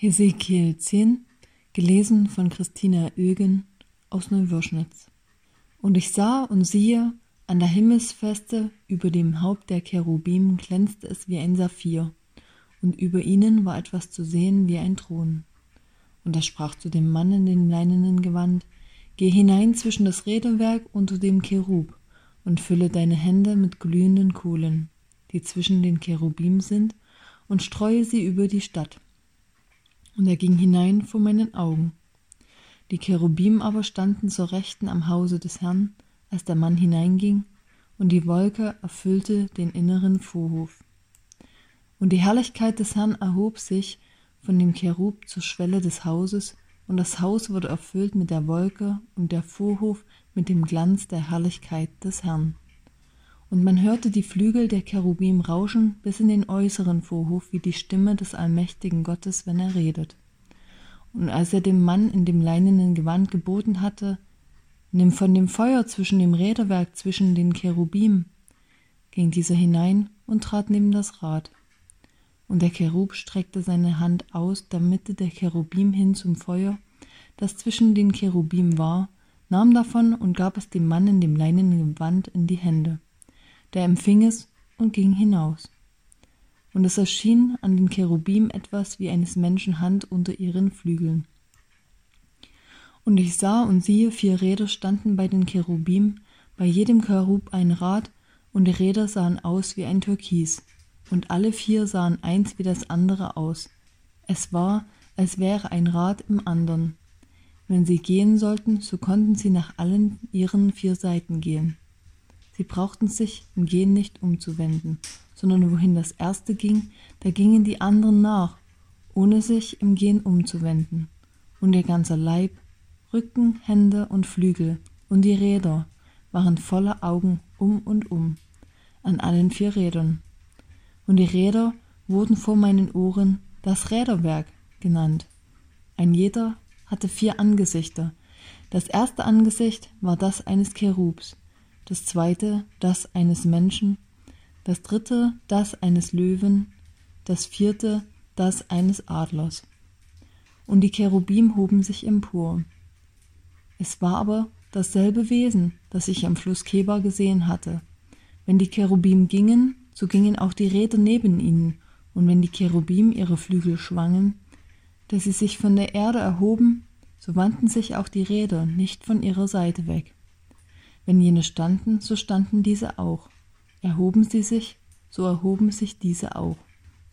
Hesekiel 10, gelesen von Christina Oegen aus Neuwürschnitz. Und ich sah und siehe, an der Himmelsfeste über dem Haupt der Cherubim glänzte es wie ein Saphir, und über ihnen war etwas zu sehen wie ein Thron. Und er sprach zu dem Mann in dem leinenen Gewand, Geh hinein zwischen das Räderwerk unter dem Cherub und fülle deine Hände mit glühenden Kohlen, die zwischen den Cherubim sind, und streue sie über die Stadt und er ging hinein vor meinen Augen. Die Cherubim aber standen zur Rechten am Hause des Herrn, als der Mann hineinging, und die Wolke erfüllte den inneren Vorhof. Und die Herrlichkeit des Herrn erhob sich von dem Cherub zur Schwelle des Hauses, und das Haus wurde erfüllt mit der Wolke und der Vorhof mit dem Glanz der Herrlichkeit des Herrn. Und man hörte die Flügel der Cherubim rauschen bis in den äußeren Vorhof wie die Stimme des allmächtigen Gottes, wenn er redet. Und als er dem Mann in dem leinenen Gewand geboten hatte, Nimm von dem Feuer zwischen dem Räderwerk zwischen den Cherubim, ging dieser hinein und trat neben das Rad. Und der Cherub streckte seine Hand aus der Mitte der Cherubim hin zum Feuer, das zwischen den Cherubim war, nahm davon und gab es dem Mann in dem leinenen Gewand in die Hände der empfing es und ging hinaus. Und es erschien an den Cherubim etwas wie eines Menschen Hand unter ihren Flügeln. Und ich sah und siehe, vier Räder standen bei den Cherubim, bei jedem Cherub ein Rad, und die Räder sahen aus wie ein Türkis, und alle vier sahen eins wie das andere aus. Es war, als wäre ein Rad im andern. Wenn sie gehen sollten, so konnten sie nach allen ihren vier Seiten gehen. Sie brauchten sich im Gehen nicht umzuwenden, sondern wohin das erste ging, da gingen die anderen nach, ohne sich im Gehen umzuwenden. Und ihr ganzer Leib, Rücken, Hände und Flügel und die Räder waren voller Augen um und um, an allen vier Rädern. Und die Räder wurden vor meinen Ohren das Räderwerk genannt. Ein jeder hatte vier Angesichter. Das erste Angesicht war das eines Cherubs, das zweite das eines Menschen, das dritte das eines Löwen, das vierte das eines Adlers. Und die Cherubim hoben sich empor. Es war aber dasselbe Wesen, das ich am Fluss Keba gesehen hatte. Wenn die Cherubim gingen, so gingen auch die Räder neben ihnen, und wenn die Cherubim ihre Flügel schwangen, dass sie sich von der Erde erhoben, so wandten sich auch die Räder nicht von ihrer Seite weg. Wenn jene standen, so standen diese auch. Erhoben sie sich, so erhoben sich diese auch.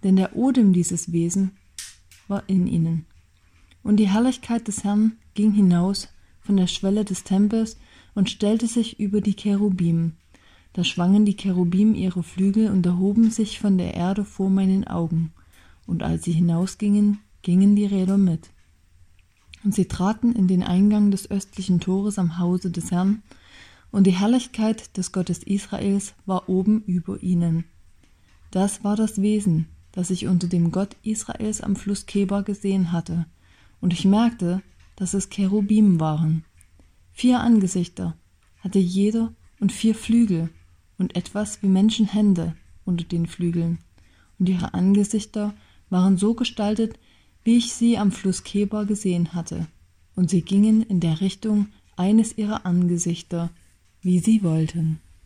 Denn der Odem dieses Wesen war in ihnen. Und die Herrlichkeit des Herrn ging hinaus von der Schwelle des Tempels und stellte sich über die Cherubim. Da schwangen die Cherubim ihre Flügel und erhoben sich von der Erde vor meinen Augen. Und als sie hinausgingen, gingen die Räder mit. Und sie traten in den Eingang des östlichen Tores am Hause des Herrn, und die Herrlichkeit des Gottes Israels war oben über ihnen. Das war das Wesen, das ich unter dem Gott Israels am Fluss Kebar gesehen hatte, und ich merkte, dass es Cherubim waren. Vier Angesichter hatte jeder und vier Flügel und etwas wie Menschenhände unter den Flügeln, und ihre Angesichter waren so gestaltet, wie ich sie am Fluss Kebar gesehen hatte, und sie gingen in der Richtung eines ihrer Angesichter, wie sie wollten.